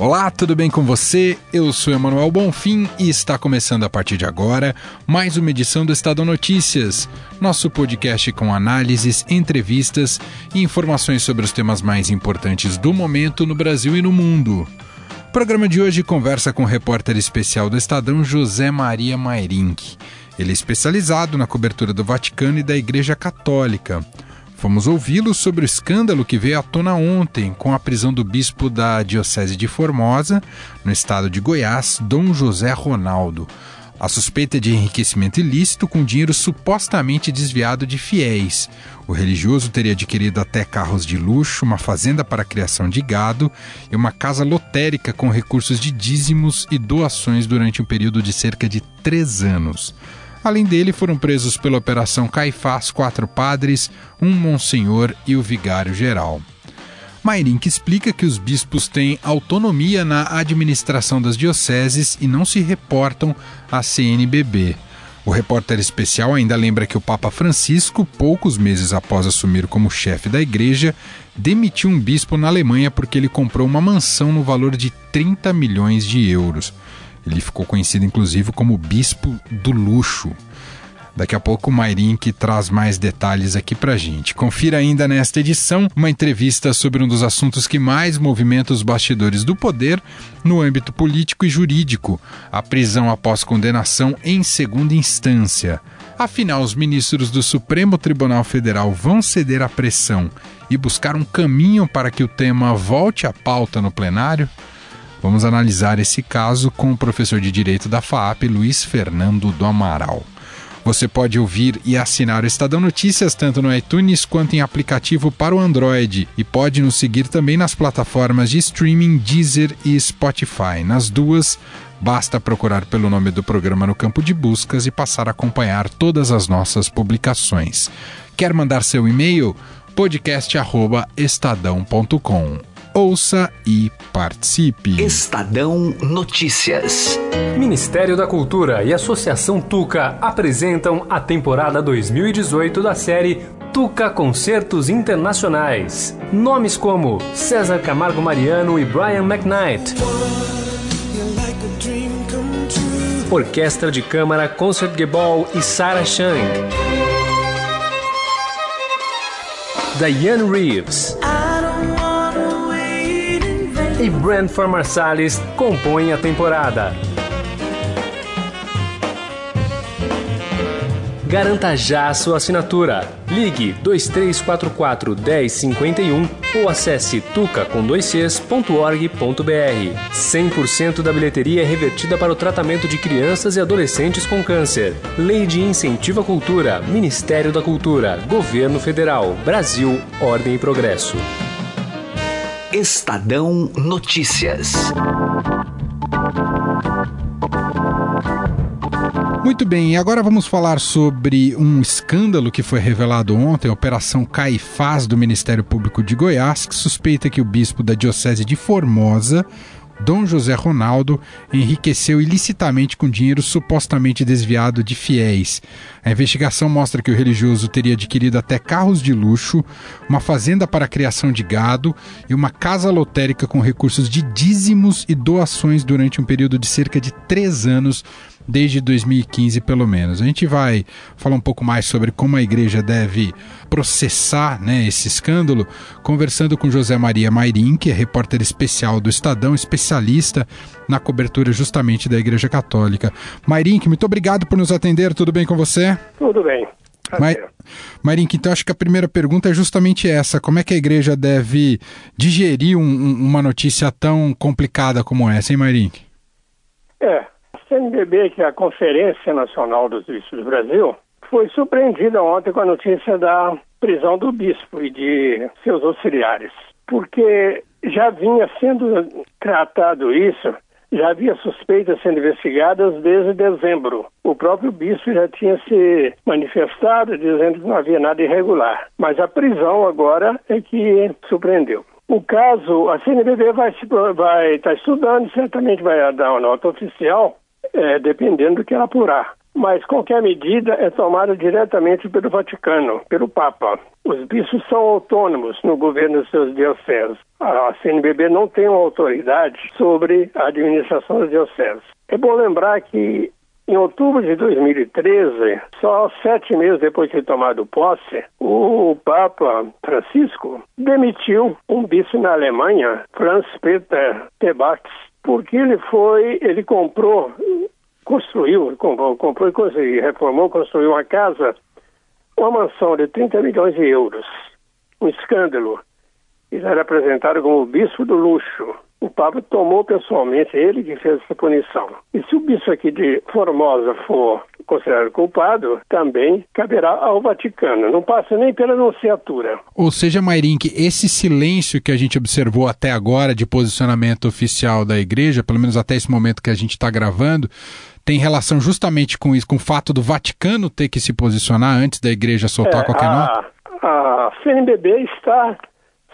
Olá, tudo bem com você? Eu sou Emanuel Bonfim e está começando a partir de agora mais uma edição do Estadão Notícias, nosso podcast com análises, entrevistas e informações sobre os temas mais importantes do momento no Brasil e no mundo. O programa de hoje conversa com o repórter especial do Estadão José Maria Mairink. Ele é especializado na cobertura do Vaticano e da Igreja Católica. Vamos ouvi-lo sobre o escândalo que veio à tona ontem com a prisão do bispo da Diocese de Formosa, no estado de Goiás, Dom José Ronaldo. A suspeita é de enriquecimento ilícito com dinheiro supostamente desviado de fiéis. O religioso teria adquirido até carros de luxo, uma fazenda para criação de gado e uma casa lotérica com recursos de dízimos e doações durante um período de cerca de três anos. Além dele, foram presos pela Operação Caifás quatro padres, um monsenhor e o vigário-geral. Mairink explica que os bispos têm autonomia na administração das dioceses e não se reportam à CNBB. O repórter especial ainda lembra que o Papa Francisco, poucos meses após assumir como chefe da igreja, demitiu um bispo na Alemanha porque ele comprou uma mansão no valor de 30 milhões de euros. Ele ficou conhecido inclusive como Bispo do Luxo. Daqui a pouco o Mairink traz mais detalhes aqui pra gente. Confira ainda nesta edição uma entrevista sobre um dos assuntos que mais movimenta os bastidores do poder no âmbito político e jurídico: a prisão após condenação em segunda instância. Afinal, os ministros do Supremo Tribunal Federal vão ceder à pressão e buscar um caminho para que o tema volte à pauta no plenário? Vamos analisar esse caso com o professor de Direito da FAAP, Luiz Fernando do Amaral. Você pode ouvir e assinar o Estadão Notícias tanto no iTunes quanto em aplicativo para o Android e pode nos seguir também nas plataformas de streaming Deezer e Spotify. Nas duas, basta procurar pelo nome do programa no campo de buscas e passar a acompanhar todas as nossas publicações. Quer mandar seu e-mail? podcast@estadão.com. Ouça e participe. Estadão Notícias. Ministério da Cultura e Associação Tuca apresentam a temporada 2018 da série Tuca Concertos Internacionais. Nomes como César Camargo Mariano e Brian McKnight. Orquestra de Câmara Concertgebouw e Sarah Chang. Diane Reeves. Brand for Marsalis compõem a temporada. Garanta já sua assinatura. Ligue 2344 1051 ou acesse tuca.org.br. 100% da bilheteria é revertida para o tratamento de crianças e adolescentes com câncer. Lei de Incentivo à Cultura, Ministério da Cultura, Governo Federal, Brasil, Ordem e Progresso. Estadão Notícias. Muito bem, agora vamos falar sobre um escândalo que foi revelado ontem, a Operação Caifás do Ministério Público de Goiás, que suspeita que o bispo da Diocese de Formosa, Dom José Ronaldo enriqueceu ilicitamente com dinheiro supostamente desviado de fiéis. A investigação mostra que o religioso teria adquirido até carros de luxo, uma fazenda para criação de gado e uma casa lotérica com recursos de dízimos e doações durante um período de cerca de três anos desde 2015 pelo menos. A gente vai falar um pouco mais sobre como a igreja deve processar né, esse escândalo, conversando com José Maria Mairim, que é repórter especial do Estadão, especialista na cobertura justamente da Igreja Católica. Mairim, muito obrigado por nos atender, tudo bem com você? Tudo bem. Marink, então acho que a primeira pergunta é justamente essa: como é que a igreja deve digerir um, uma notícia tão complicada como essa, hein, Marink? É, CNBB, que é a Conferência Nacional dos Bispos do Brasil, foi surpreendida ontem com a notícia da prisão do bispo e de seus auxiliares, porque já vinha sendo tratado isso, já havia suspeitas sendo investigadas desde dezembro. O próprio bispo já tinha se manifestado dizendo que não havia nada irregular, mas a prisão agora é que surpreendeu. O caso, a CNBB vai estar vai tá estudando, certamente vai dar uma nota oficial, é, dependendo do que ela apurar. Mas qualquer medida é tomada diretamente pelo Vaticano, pelo Papa. Os bispos são autônomos no governo dos seus dioceses. A CNBB não tem uma autoridade sobre a administração das dioceses. É bom lembrar que em outubro de 2013, só sete meses depois de ter tomado posse, o Papa Francisco demitiu um bispo na Alemanha, Franz Peter Tebax, porque ele foi, ele comprou, construiu, comprou, e reformou, construiu uma casa, uma mansão de 30 milhões de euros. Um escândalo. Ele era apresentado como o bispo do luxo o Papa tomou pessoalmente, ele que fez essa punição. E se o bispo aqui de Formosa for considerado culpado, também caberá ao Vaticano. Não passa nem pela anunciatura. Ou seja, Mairink, esse silêncio que a gente observou até agora de posicionamento oficial da igreja, pelo menos até esse momento que a gente está gravando, tem relação justamente com isso, com o fato do Vaticano ter que se posicionar antes da igreja soltar é, qualquer a, nota? A CNBB está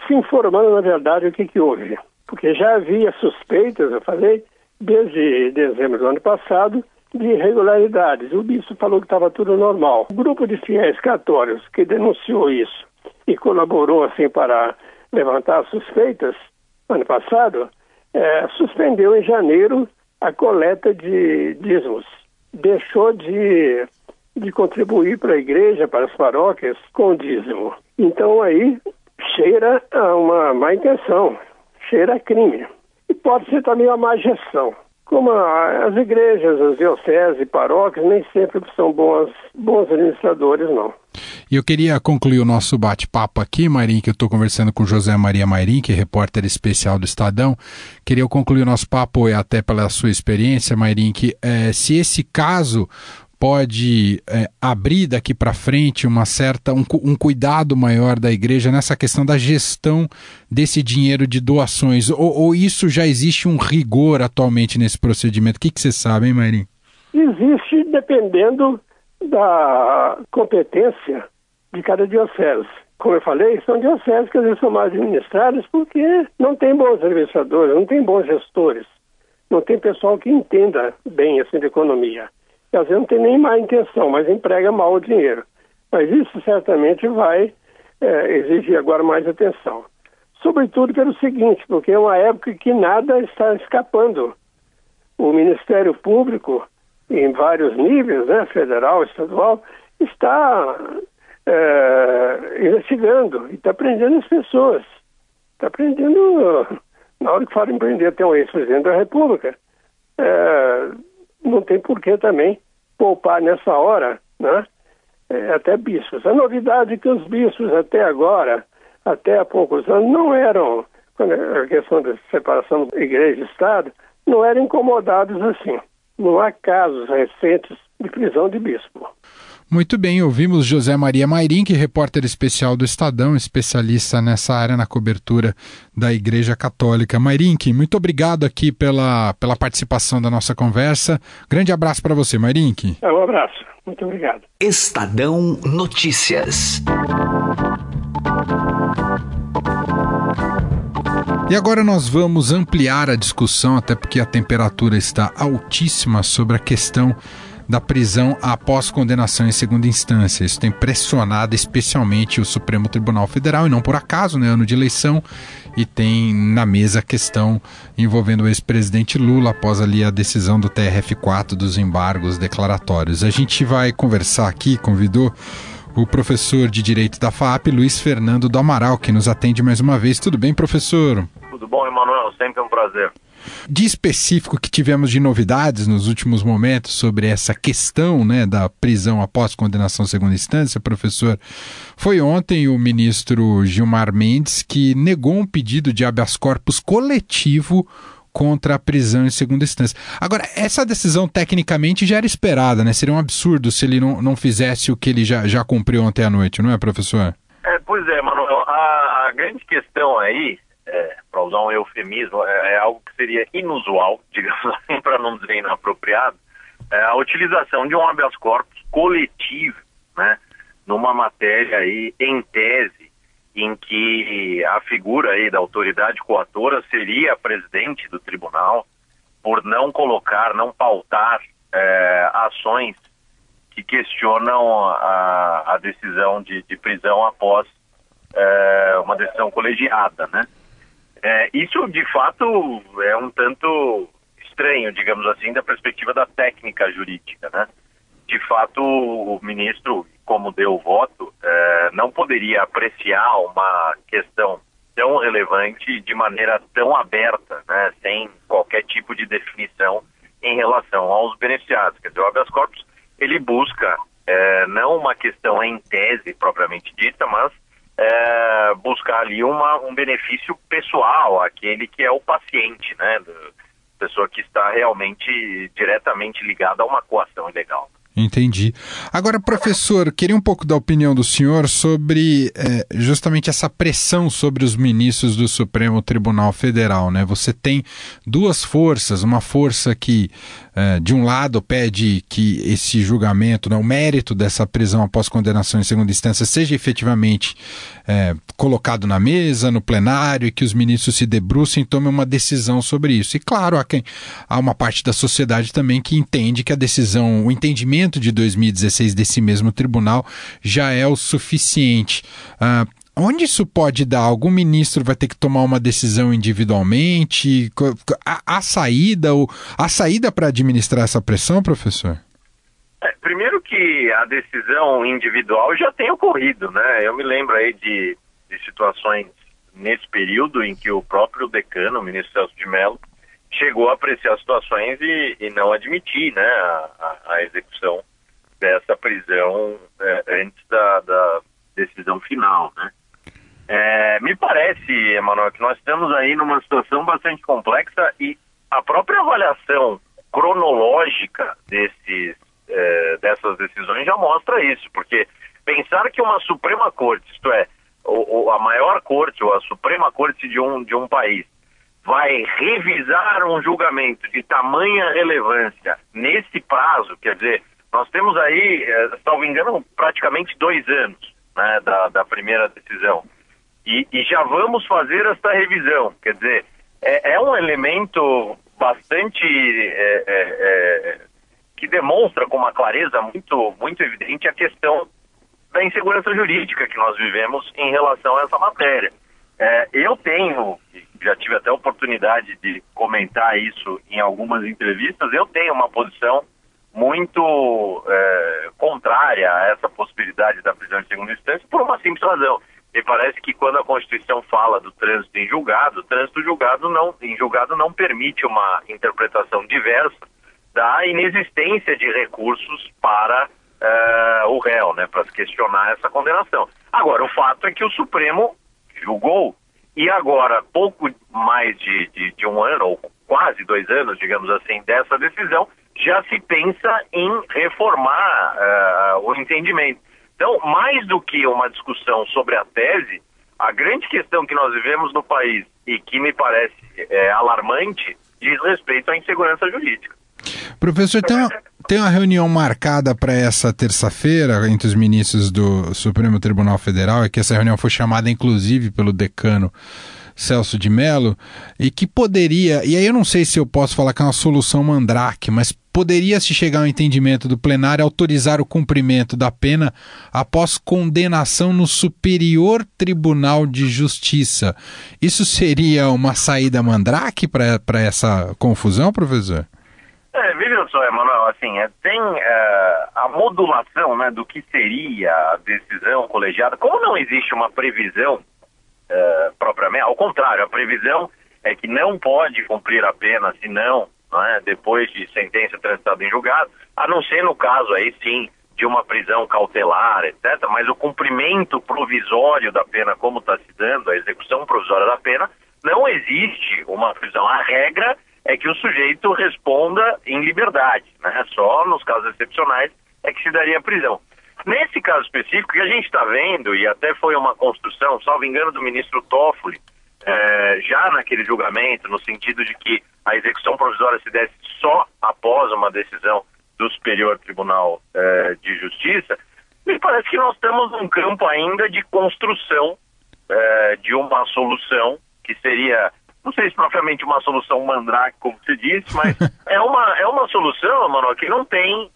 se informando, na verdade, o que, que houve porque já havia suspeitas, eu falei, desde dezembro do ano passado, de irregularidades. O bispo falou que estava tudo normal. O grupo de fiéis católicos que denunciou isso e colaborou assim para levantar suspeitas ano passado, é, suspendeu em janeiro a coleta de dízimos. Deixou de, de contribuir para a igreja, para as paróquias, com dízimo. Então aí cheira a uma má intenção cheira a crime. E pode ser também uma má gestão. Como as igrejas, as dioceses paróquias nem sempre são bons, bons administradores, não. E eu queria concluir o nosso bate-papo aqui, Mairim, que eu estou conversando com José Maria Mairim, que é repórter especial do Estadão. Queria concluir o nosso papo, até pela sua experiência, Mairim, que é, se esse caso pode é, abrir daqui para frente uma certa um, um, cuidado maior da igreja nessa questão da gestão desse dinheiro de doações ou, ou isso já existe um rigor atualmente nesse procedimento? O que, você sabe, hein, Marim? Existe dependendo da competência de cada diocese. Como eu falei, são dioceses que às vezes são mais administradas porque não tem bons administradores, não tem bons gestores, não tem pessoal que entenda bem assim de economia que às vezes não tem nem má intenção, mas emprega mal o dinheiro. Mas isso certamente vai é, exigir agora mais atenção. Sobretudo pelo seguinte, porque é uma época que nada está escapando. O Ministério Público, em vários níveis, né, federal, estadual, está é, investigando e está prendendo as pessoas. Está prendendo, na hora que fala em prender, tem um ex-presidente da República. É, não tem porquê também poupar nessa hora, né? É, até bispos. A novidade é que os bispos até agora, até há poucos anos, não eram, a questão da separação igreja e Estado, não eram incomodados assim. Não há casos recentes de prisão de bispo. Muito bem, ouvimos José Maria Mairink, repórter especial do Estadão, especialista nessa área na cobertura da Igreja Católica. Mairink, muito obrigado aqui pela, pela participação da nossa conversa. Grande abraço para você, Mairink. É, um abraço, muito obrigado. Estadão Notícias. E agora nós vamos ampliar a discussão, até porque a temperatura está altíssima sobre a questão da prisão após condenação em segunda instância. Isso tem pressionado especialmente o Supremo Tribunal Federal, e não por acaso, né? Ano de eleição, e tem na mesa a questão envolvendo o ex-presidente Lula após ali a decisão do TRF4 dos embargos declaratórios. A gente vai conversar aqui, convidou o professor de Direito da FAP, Luiz Fernando do Amaral, que nos atende mais uma vez. Tudo bem, professor? Tudo bom, Emanuel? Sempre um prazer. De específico que tivemos de novidades nos últimos momentos sobre essa questão né, da prisão após condenação segunda instância, professor, foi ontem o ministro Gilmar Mendes que negou um pedido de habeas corpus coletivo contra a prisão em segunda instância. Agora, essa decisão tecnicamente já era esperada, né? Seria um absurdo se ele não, não fizesse o que ele já, já cumpriu ontem à noite, não é, professor? É, pois é, Manuel. A, a grande questão aí é, para usar um eufemismo, é, é, algo seria inusual, digamos assim, para não dizer inapropriado, é a utilização de um habeas corpus coletivo, né, numa matéria aí, em tese, em que a figura aí da autoridade coatora seria a presidente do tribunal, por não colocar, não pautar é, ações que questionam a, a decisão de, de, prisão após é, uma decisão colegiada, né? É, isso, de fato, é um tanto estranho, digamos assim, da perspectiva da técnica jurídica, né? De fato, o ministro, como deu o voto, é, não poderia apreciar uma questão tão relevante de maneira tão aberta, né? Sem qualquer tipo de definição em relação aos beneficiados. Quer dizer, o habeas corpus, ele busca é, não uma questão em tese propriamente dita, mas é, buscar ali uma, um benefício pessoal, aquele que é o paciente, né? Pessoa que está realmente diretamente ligada a uma coação ilegal. Entendi. Agora, professor, queria um pouco da opinião do senhor sobre é, justamente essa pressão sobre os ministros do Supremo Tribunal Federal. Né? Você tem duas forças, uma força que, é, de um lado, pede que esse julgamento, né, o mérito dessa prisão após condenação em segunda instância, seja efetivamente é, colocado na mesa, no plenário, e que os ministros se debrucem e tomem uma decisão sobre isso. E, claro, há, quem, há uma parte da sociedade também que entende que a decisão, o entendimento de 2016 desse mesmo tribunal já é o suficiente. Uh, onde isso pode dar? Algum ministro vai ter que tomar uma decisão individualmente? A, a saída, ou a saída para administrar essa pressão, professor? É, primeiro que a decisão individual já tem ocorrido, né? Eu me lembro aí de, de situações nesse período em que o próprio decano, o ministro Celso de Mello, chegou a apreciar situações e, e não admitir né, a, a, execução dessa prisão é, antes da, da, decisão final. Né? É, me parece, Emanuel, que nós estamos aí numa situação bastante complexa e a própria avaliação cronológica desses, é, dessas decisões já mostra isso, porque pensar que uma Suprema Corte, isto é, o, a maior corte ou a Suprema Corte de um, de um país, vai revisar um julgamento de tamanha relevância nesse prazo, quer dizer, nós temos aí, eh, salvo engano, praticamente dois anos né, da, da primeira decisão. E, e, já vamos fazer esta revisão, quer dizer, é, é um elemento bastante é, é, que demonstra com uma clareza muito, muito evidente a questão da insegurança jurídica que nós vivemos em relação a essa matéria. É, eu tenho, já tive até a oportunidade de comentar isso em algumas entrevistas, eu tenho uma posição muito é, contrária a essa possibilidade da prisão em segunda instância por uma simples razão. Me parece que quando a Constituição fala do trânsito em julgado, o trânsito julgado não, em julgado não permite uma interpretação diversa da inexistência de recursos para uh, o réu, né, para questionar essa condenação. Agora, o fato é que o Supremo julgou. E agora, pouco mais de, de, de, um ano, ou quase dois anos, digamos assim, dessa decisão, já se pensa em reformar uh, o entendimento. Então, mais do que uma discussão sobre a tese, a grande questão que nós vivemos no país e que me parece é, alarmante diz respeito à insegurança jurídica. Professor, tem uma, tem uma reunião marcada para essa terça-feira entre os ministros do Supremo Tribunal Federal, e que essa reunião foi chamada inclusive pelo decano Celso de Mello, e que poderia, e aí eu não sei se eu posso falar que é uma solução mandrake, mas poderia se chegar ao entendimento do plenário autorizar o cumprimento da pena após condenação no Superior Tribunal de Justiça. Isso seria uma saída mandrake para essa confusão, professor? É, veja só, Emanuel, assim, é, tem é, a modulação né, do que seria a decisão colegiada. Como não existe uma previsão é, propriamente, ao contrário, a previsão é que não pode cumprir a pena se não, é, depois de sentença transitada em julgado, a não ser no caso aí sim de uma prisão cautelar, etc. Mas o cumprimento provisório da pena, como está se dando, a execução provisória da pena, não existe uma prisão. A regra é que o sujeito responda em liberdade, né? Só nos casos excepcionais é que se daria prisão. Nesse caso específico, que a gente está vendo, e até foi uma construção, salvo engano, do ministro Toffoli, é, já naquele julgamento, no sentido de que a execução provisória se desse só após uma decisão do Superior Tribunal é, de Justiça, me parece que nós estamos num campo ainda de construção é, de uma solução que seria, não sei se propriamente uma solução mandrake, como você disse, mas é uma, é uma solução, mano, que não tem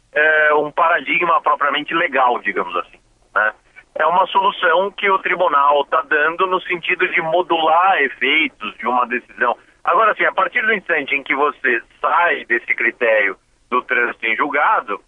um paradigma propriamente legal, digamos assim. Né? É uma solução que o tribunal está dando no sentido de modular efeitos de uma decisão. Agora, assim, a partir do instante em que você sai desse critério do trânsito em julgado,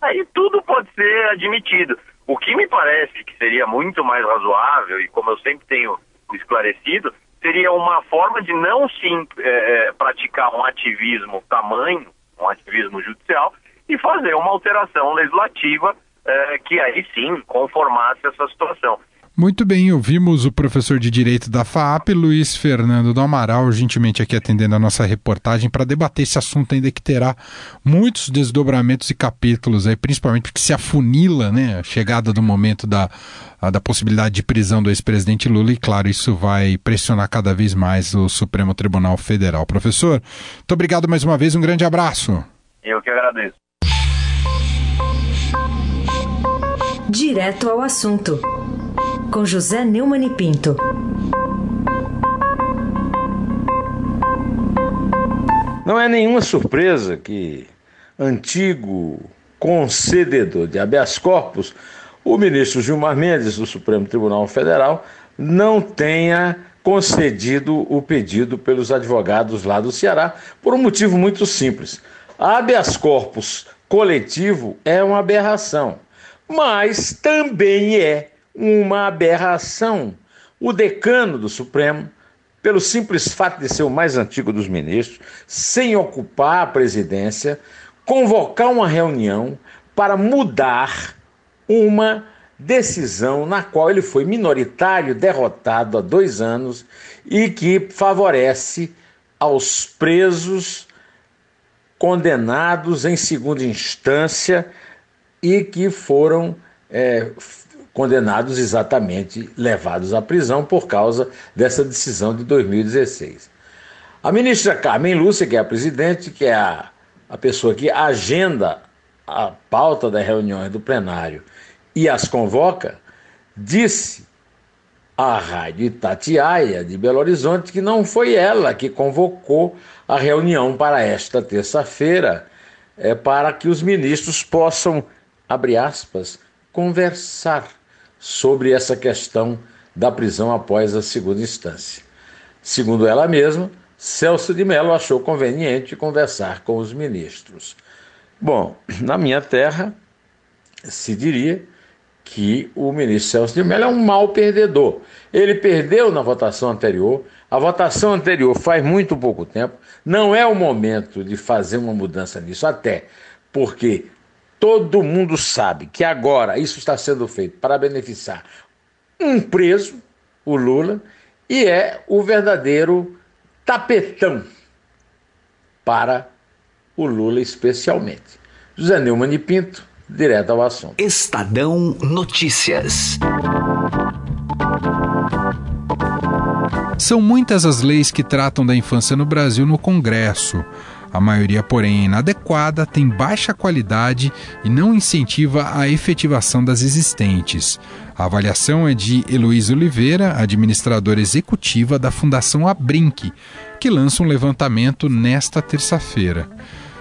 aí tudo pode ser admitido. O que me parece que seria muito mais razoável, e como eu sempre tenho esclarecido, seria uma forma de não sim é, praticar um ativismo tamanho, um ativismo judicial, e fazer uma alteração legislativa é, que aí sim conformasse essa situação. Muito bem, ouvimos o professor de Direito da FAP, Luiz Fernando do Amaral, gentilmente aqui atendendo a nossa reportagem para debater esse assunto ainda que terá muitos desdobramentos e capítulos aí, principalmente porque se afunila, né, a chegada do momento da, da possibilidade de prisão do ex-presidente Lula e, claro, isso vai pressionar cada vez mais o Supremo Tribunal Federal. Professor, muito obrigado mais uma vez, um grande abraço. Eu que agradeço. Direto ao assunto com José Neumann e Pinto. Não é nenhuma surpresa que antigo concededor de habeas corpus, o ministro Gilmar Mendes do Supremo Tribunal Federal, não tenha concedido o pedido pelos advogados lá do Ceará por um motivo muito simples. Habeas corpus coletivo é uma aberração, mas também é uma aberração. O decano do Supremo, pelo simples fato de ser o mais antigo dos ministros, sem ocupar a presidência, convocar uma reunião para mudar uma decisão na qual ele foi minoritário, derrotado há dois anos e que favorece aos presos condenados em segunda instância e que foram é, condenados exatamente levados à prisão por causa dessa decisão de 2016. A ministra Carmen Lúcia, que é a presidente, que é a, a pessoa que agenda a pauta das reuniões do plenário e as convoca, disse à Rádio Itatiaia de Belo Horizonte que não foi ela que convocou a reunião para esta terça-feira, é, para que os ministros possam, abre aspas, conversar sobre essa questão da prisão após a segunda instância. Segundo ela mesma, Celso de Mello achou conveniente conversar com os ministros. Bom, na minha terra se diria que o ministro Celso de Mello é um mau perdedor. Ele perdeu na votação anterior, a votação anterior faz muito pouco tempo, não é o momento de fazer uma mudança nisso, até porque Todo mundo sabe que agora isso está sendo feito para beneficiar um preso, o Lula, e é o verdadeiro tapetão para o Lula especialmente. José Neumann e Pinto, direto ao assunto. Estadão Notícias. São muitas as leis que tratam da infância no Brasil no Congresso. A maioria, porém, é inadequada, tem baixa qualidade e não incentiva a efetivação das existentes. A avaliação é de Heloísa Oliveira, administradora executiva da Fundação Abrinq, que lança um levantamento nesta terça-feira.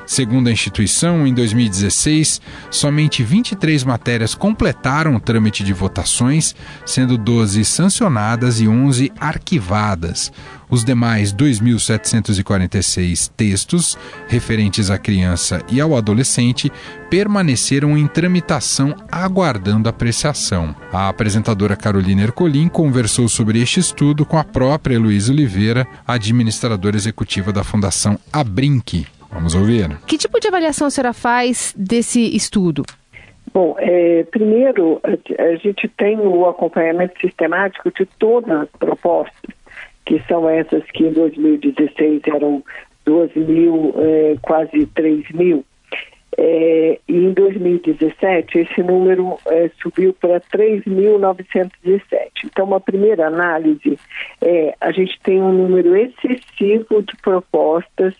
Segundo a instituição, em 2016, somente 23 matérias completaram o trâmite de votações, sendo 12 sancionadas e 11 arquivadas. Os demais 2.746 textos referentes à criança e ao adolescente permaneceram em tramitação aguardando apreciação. A apresentadora Carolina Ercolim conversou sobre este estudo com a própria Luísa Oliveira, administradora executiva da Fundação Abrinq. Vamos ouvir. Que tipo de avaliação a senhora faz desse estudo? Bom, é, primeiro, a gente tem o acompanhamento sistemático de todas as propostas, que são essas que em 2016 eram 12 mil, é, quase 3 mil. É, e em 2017 esse número é, subiu para 3.917. Então, uma primeira análise é a gente tem um número excessivo de propostas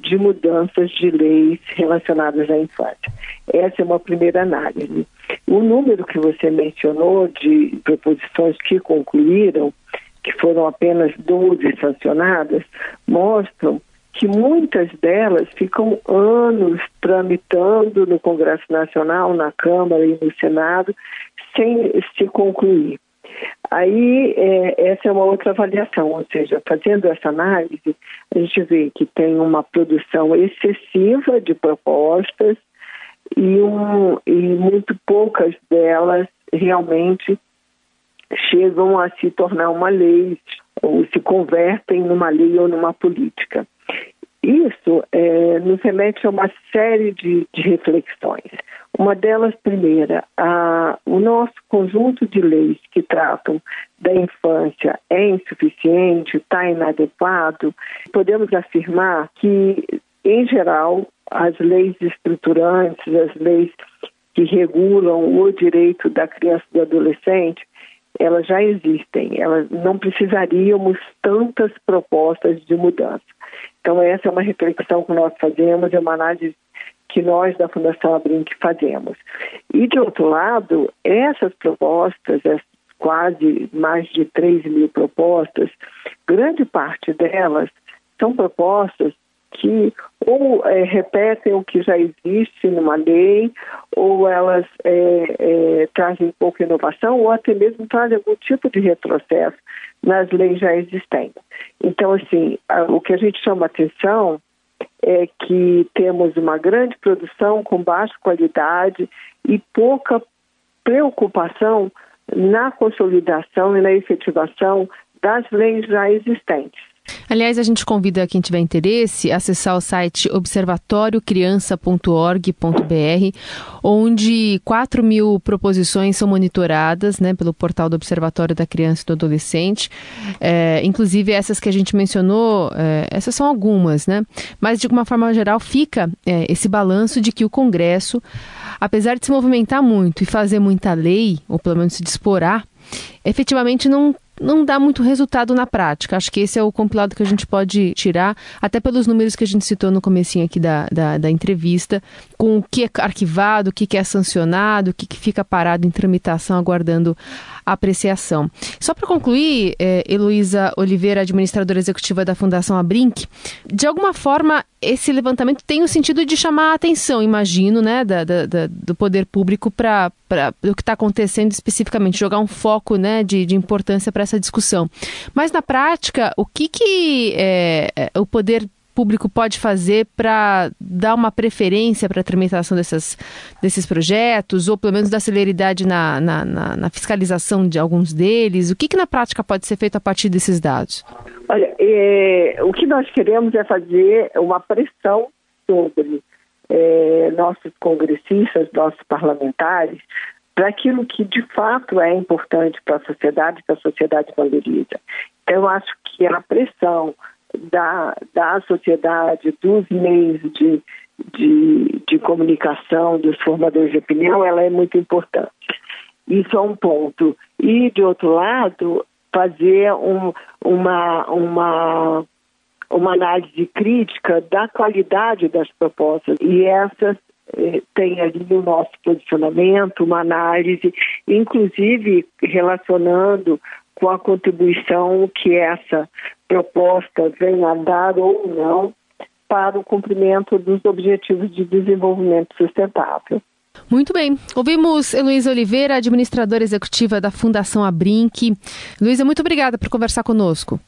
de mudanças de leis relacionadas à infância. Essa é uma primeira análise. O número que você mencionou de proposições que concluíram, que foram apenas 12 sancionadas, mostram que muitas delas ficam anos tramitando no Congresso Nacional, na Câmara e no Senado, sem se concluir. Aí, é, essa é uma outra avaliação, ou seja, fazendo essa análise, a gente vê que tem uma produção excessiva de propostas e, um, e muito poucas delas realmente chegam a se tornar uma lei ou se convertem numa lei ou numa política. Isso é, nos remete a uma série de, de reflexões. Uma delas, primeira, a, o nosso conjunto de leis que tratam da infância é insuficiente, está inadequado. Podemos afirmar que, em geral, as leis estruturantes, as leis que regulam o direito da criança e do adolescente, elas já existem, elas não precisaríamos tantas propostas de mudança. Então, essa é uma reflexão que nós fazemos, é uma análise que nós da Fundação Abrinq fazemos. E, de outro lado, essas propostas, essas quase mais de 3 mil propostas, grande parte delas são propostas que ou é, repetem o que já existe numa lei, ou elas é, é, trazem pouca inovação, ou até mesmo trazem algum tipo de retrocesso nas leis já existentes. Então, assim, a, o que a gente chama atenção é que temos uma grande produção com baixa qualidade e pouca preocupação na consolidação e na efetivação das leis já existentes. Aliás, a gente convida quem tiver interesse a acessar o site observatoriocriança.org.br, onde 4 mil proposições são monitoradas né, pelo portal do Observatório da Criança e do Adolescente. É, inclusive, essas que a gente mencionou, é, essas são algumas, né? Mas, de uma forma geral, fica é, esse balanço de que o Congresso, apesar de se movimentar muito e fazer muita lei, ou pelo menos se disporar, efetivamente não não dá muito resultado na prática. Acho que esse é o compilado que a gente pode tirar, até pelos números que a gente citou no comecinho aqui da, da, da entrevista, com o que é arquivado, o que é sancionado, o que fica parado em tramitação, aguardando apreciação. Só para concluir, é, Heloísa Oliveira, administradora executiva da Fundação Abrinq, de alguma forma esse levantamento tem o sentido de chamar a atenção, imagino, né, da, da, da do poder público para o que está acontecendo especificamente, jogar um foco né, de, de importância para essa discussão. Mas na prática, o que, que é, o poder público pode fazer para dar uma preferência para a tramitação dessas, desses projetos, ou pelo menos dar celeridade na, na, na, na fiscalização de alguns deles? O que, que na prática pode ser feito a partir desses dados? Olha, é, o que nós queremos é fazer uma pressão sobre é, nossos congressistas, nossos parlamentares, para aquilo que de fato é importante para a sociedade, que a sociedade valoriza. Então, eu acho que a pressão da, da sociedade, dos meios de, de, de comunicação, dos formadores de opinião, ela é muito importante. Isso é um ponto. E, de outro lado, fazer um, uma, uma, uma análise crítica da qualidade das propostas. E essas eh, tem ali o nosso posicionamento, uma análise, inclusive relacionando com a contribuição que essa proposta venha a dar ou não para o cumprimento dos Objetivos de Desenvolvimento Sustentável. Muito bem. Ouvimos Heloísa Oliveira, administradora executiva da Fundação Abrinq. Luísa, muito obrigada por conversar conosco.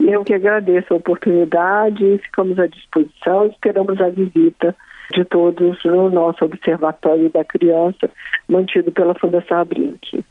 Eu que agradeço a oportunidade, ficamos à disposição, esperamos a visita de todos no nosso Observatório da Criança, mantido pela Fundação Abrinq.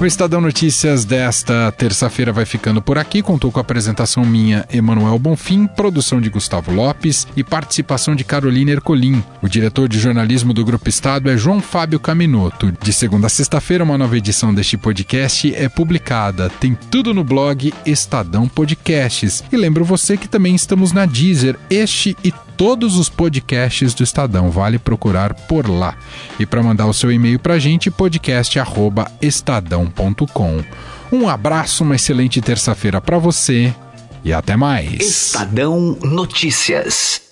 O Estadão Notícias desta terça-feira vai ficando por aqui. Contou com a apresentação minha, Emanuel Bonfim, produção de Gustavo Lopes e participação de Carolina Ercolim. O diretor de jornalismo do Grupo Estado é João Fábio Caminoto. De segunda a sexta-feira, uma nova edição deste podcast é publicada. Tem tudo no blog Estadão Podcasts. E lembro você que também estamos na Deezer. Este e todos os podcasts do Estadão. Vale procurar por lá. E para mandar o seu e-mail para a gente, podcast@estadão.com. Um abraço, uma excelente terça-feira para você e até mais. Estadão Notícias.